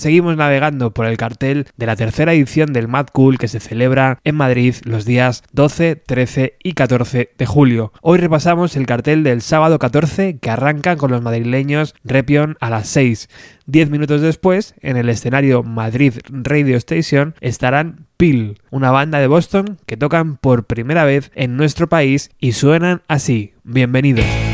seguimos navegando por el cartel de la tercera edición del Mad Cool que se celebra en Madrid los días 12, 13 y 14 de julio. Hoy repasamos el cartel del sábado 14 que arranca con los madrileños Repion a las 6. Diez minutos después, en el escenario Madrid Radio Station, estarán Peel, una banda de Boston que tocan por primera vez en nuestro país y suenan así. Bienvenidos.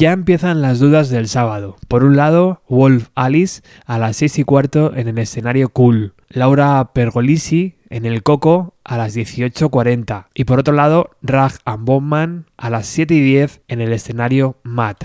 Ya empiezan las dudas del sábado. Por un lado, Wolf Alice a las 6 y cuarto en el escenario Cool. Laura Pergolisi en el Coco a las 18.40. Y por otro lado, Rag and Bowman a las 7 y 10 en el escenario Matt.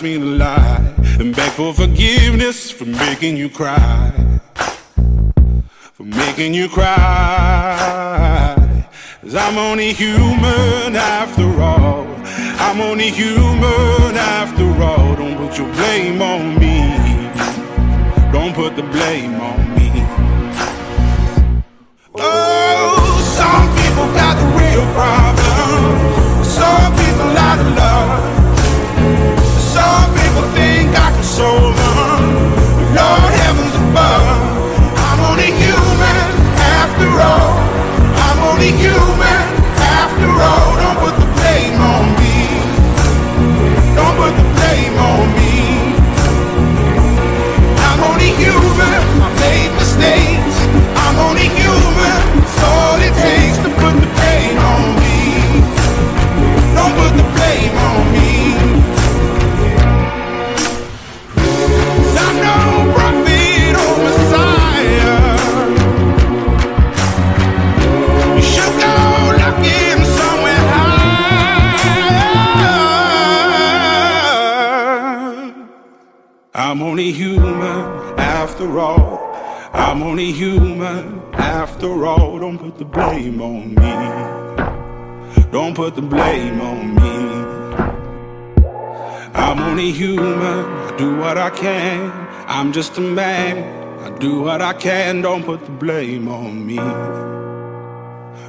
don't me to lie. And beg for forgiveness for making you cry. For making you cry. Cause I'm only human after all. I'm only human after all. Don't put your blame on me. Don't put the blame on me. Oh, some people got the real problem. Some so. Man. I do what I can. Don't put the blame on me.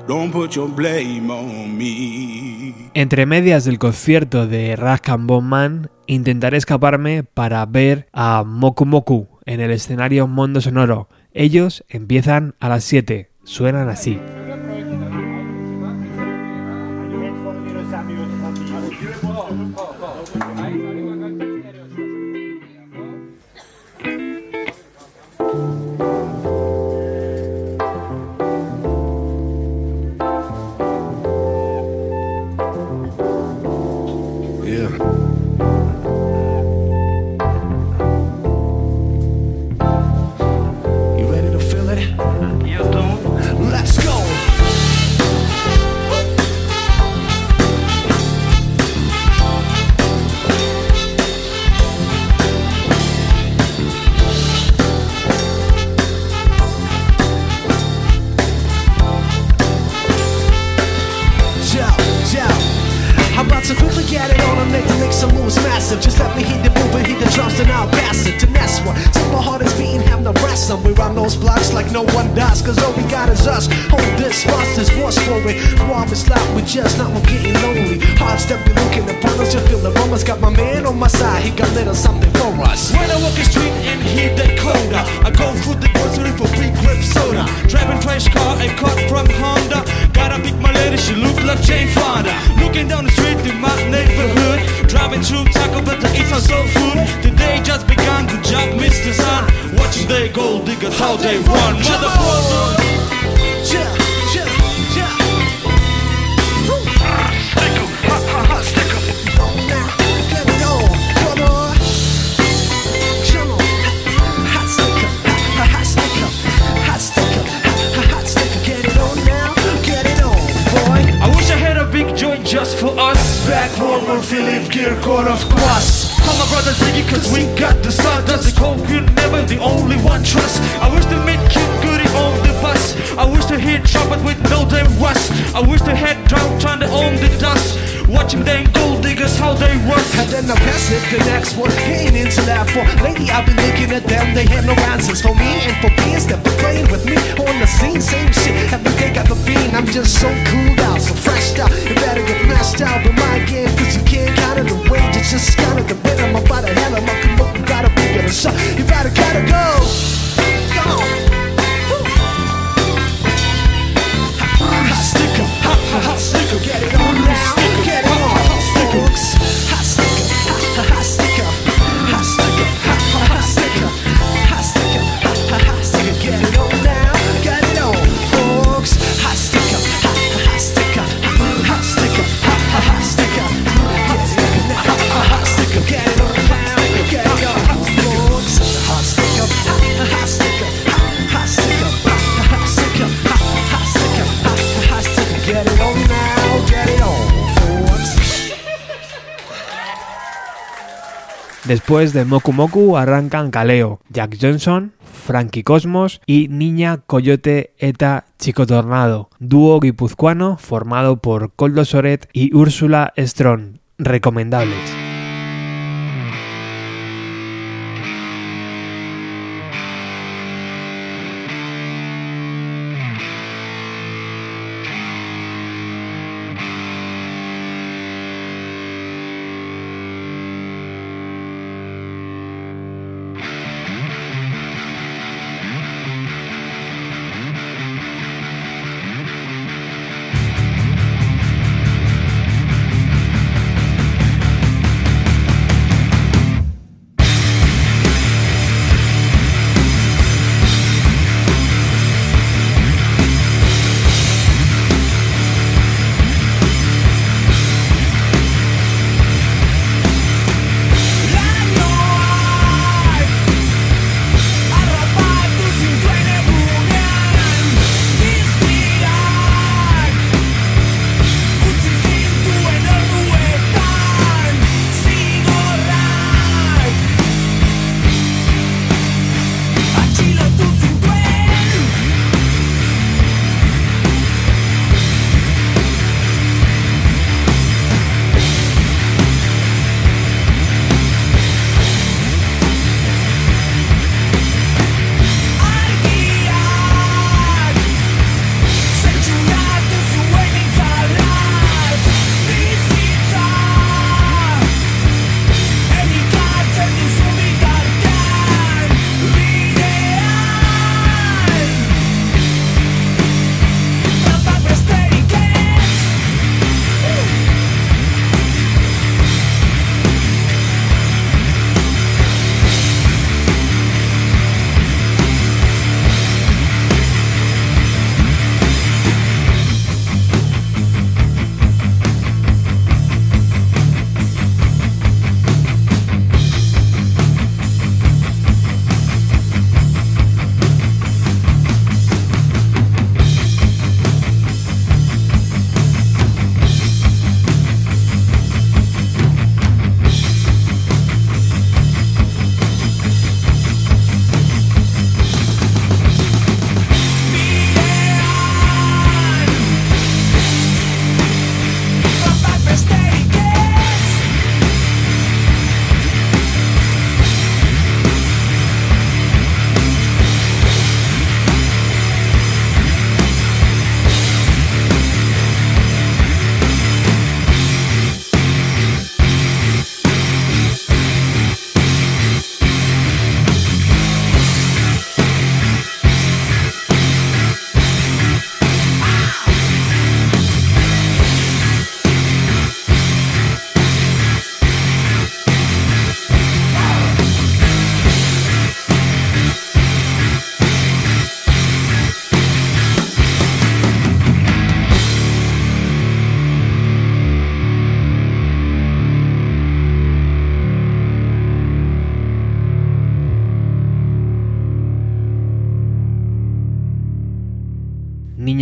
Don't put your blame on me. Entre medias del concierto de Raskan Bowman, intentaré escaparme para ver a Moku Moku en el escenario Mondo Sonoro. Ellos empiezan a las 7, suenan así. When I walk the street and hit the quota, I go through the grocery for big grip soda. Driving trash car a cut from Honda. Gotta pick my lady, she look like Jane Fonda. Looking down the street in my neighborhood. Driving through Taco Bell to eat some soul food. The day just begun, good job, Mr. Sun. Watching they gold diggers how they run, motherfucker. On Philip Kirkorov Cross. Call my brother Ziggy cause we got the stardust. The cold you never the only one trust. I wish to meet Kid Goody on the bus. I wish to hear trumpet with no damn rust. I wish to head drought trying to own the dust. Watch them gold diggers how they rust. And then I pass it, the next one ain't into that for Lately I've been looking at them, they have no answers for me And for beings that be playing with me on the scene Same shit, every day got the bean I'm just so cooled out, so fresh out You better get messed out with my game 上 Después de Moku Moku arrancan Kaleo, Jack Johnson, Frankie Cosmos y Niña Coyote Eta Chico Tornado, dúo guipuzcoano formado por Coldo Soret y Úrsula Strong. Recomendables.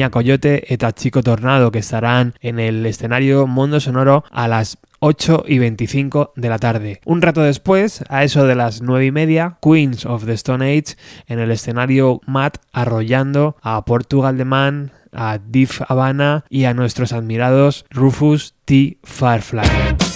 Coyote eta Chico Tornado que estarán en el escenario Mundo Sonoro a las 8 y 25 de la tarde. Un rato después, a eso de las 9 y media, Queens of the Stone Age en el escenario Matt arrollando a Portugal de Man, a Div Habana y a nuestros admirados Rufus T. Firefly.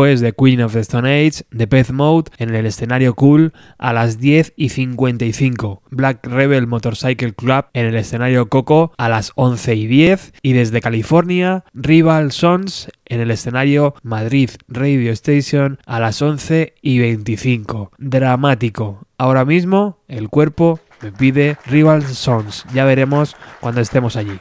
Después de Queen of the Stone Age, The Pet Mode en el escenario Cool a las 10 y 55, Black Rebel Motorcycle Club en el escenario Coco a las 11 y 10 y desde California, Rival Sons en el escenario Madrid Radio Station a las 11 y 25. Dramático. Ahora mismo el cuerpo me pide Rival Sons. Ya veremos cuando estemos allí.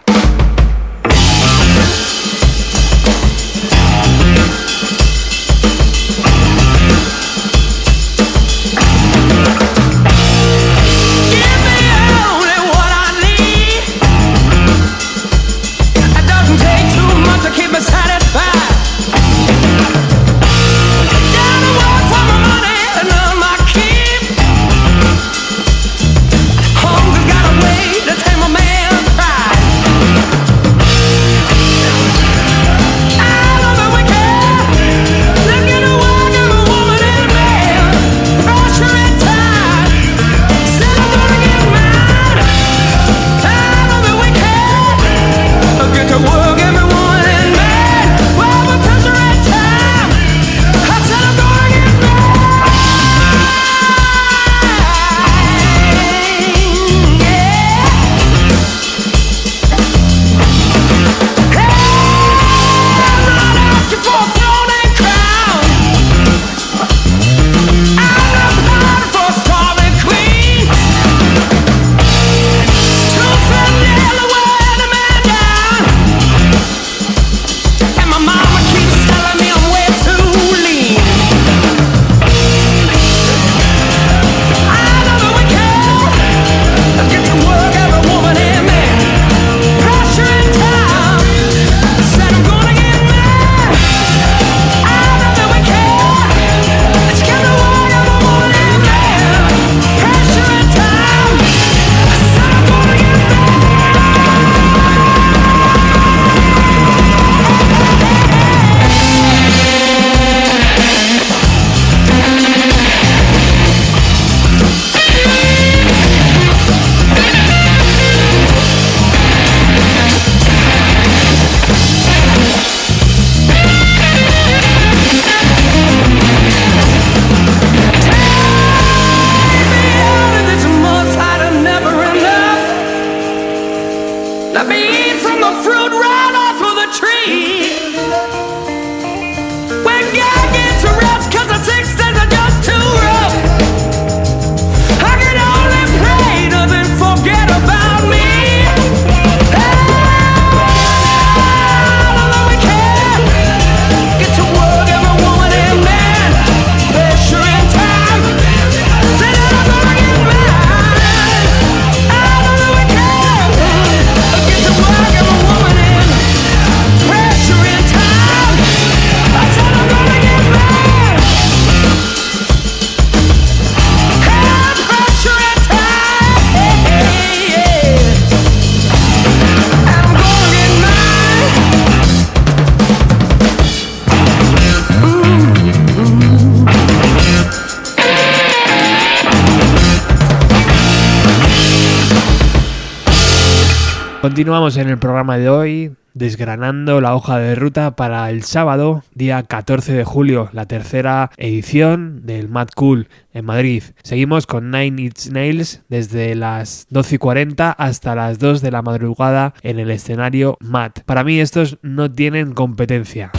Continuamos en el programa de hoy desgranando la hoja de ruta para el sábado, día 14 de julio, la tercera edición del Mad Cool en Madrid. Seguimos con Nine Inch Nails desde las 12 y 40 hasta las 2 de la madrugada en el escenario Mad. Para mí estos no tienen competencia.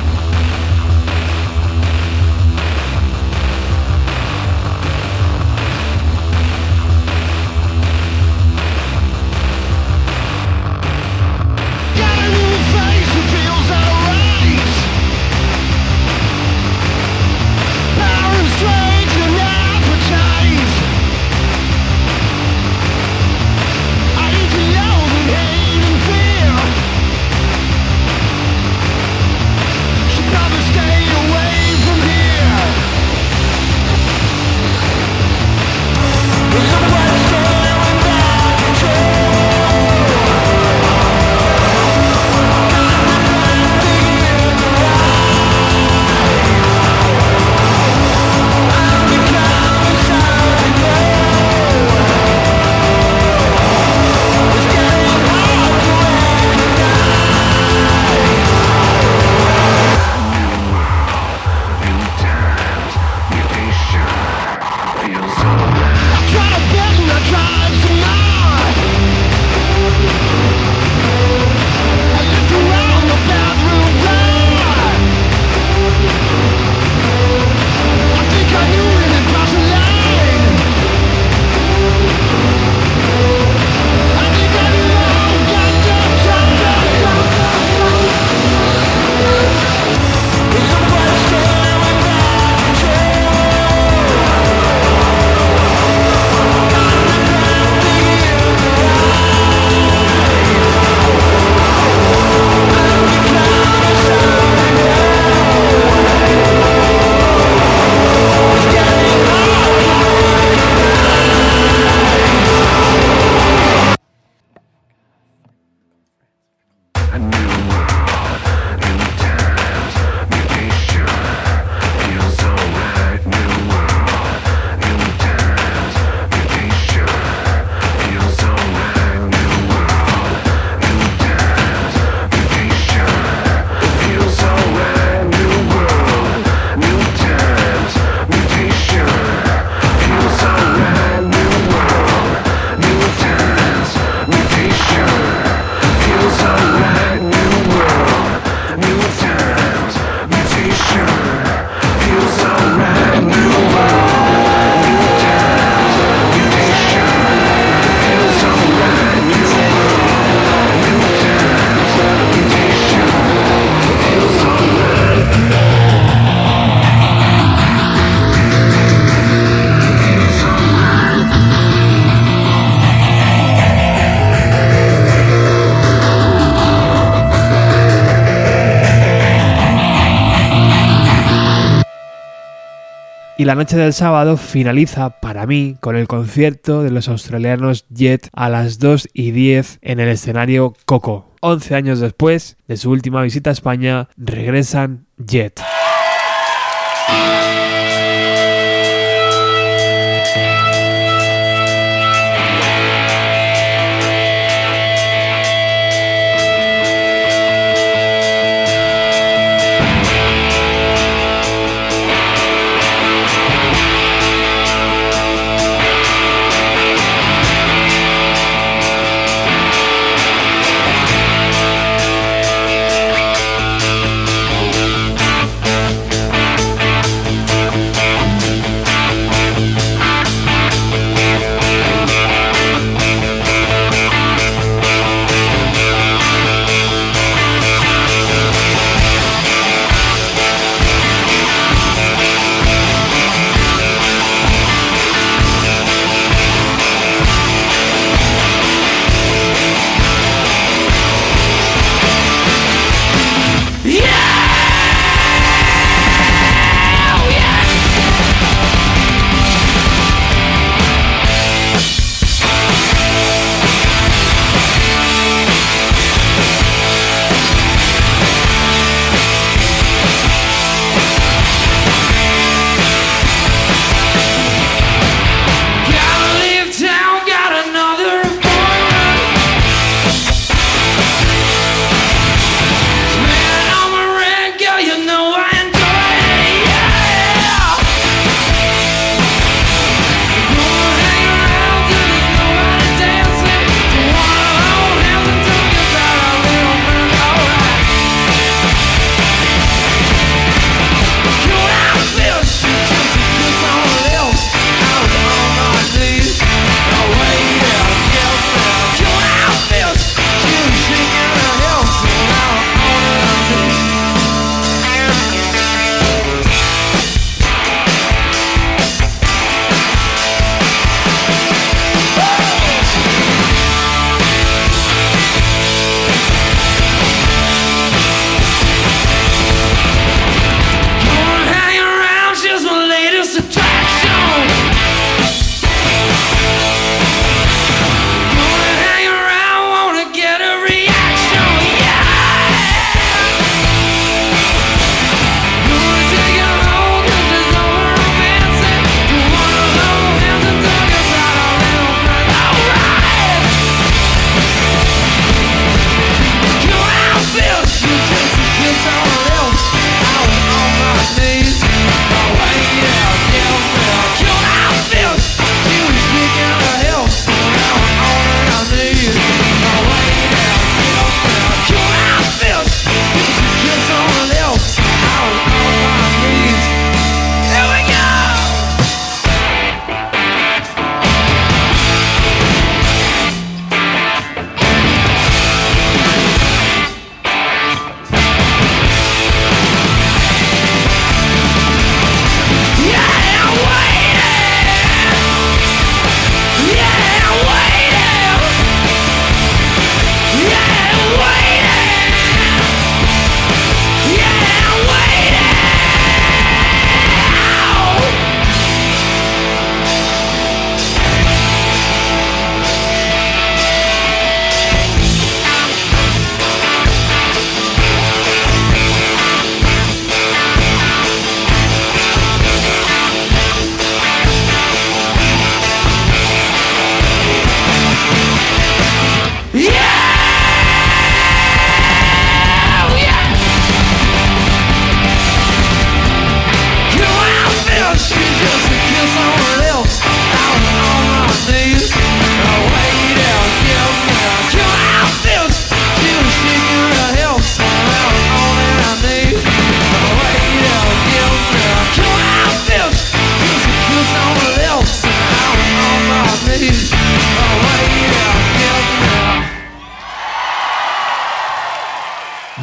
Y la noche del sábado finaliza para mí con el concierto de los australianos Jet a las 2 y 10 en el escenario Coco. 11 años después de su última visita a España, regresan Jet.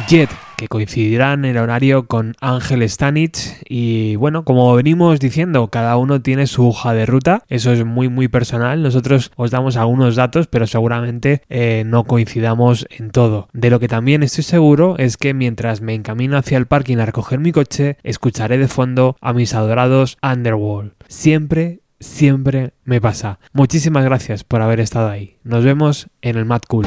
Jet, que coincidirá en el horario con Ángel Stanich. Y bueno, como venimos diciendo, cada uno tiene su hoja de ruta. Eso es muy, muy personal. Nosotros os damos algunos datos, pero seguramente eh, no coincidamos en todo. De lo que también estoy seguro es que mientras me encamino hacia el parking a recoger mi coche, escucharé de fondo a mis adorados Underworld. Siempre siempre me pasa. Muchísimas gracias por haber estado ahí. Nos vemos en el Mad Cool.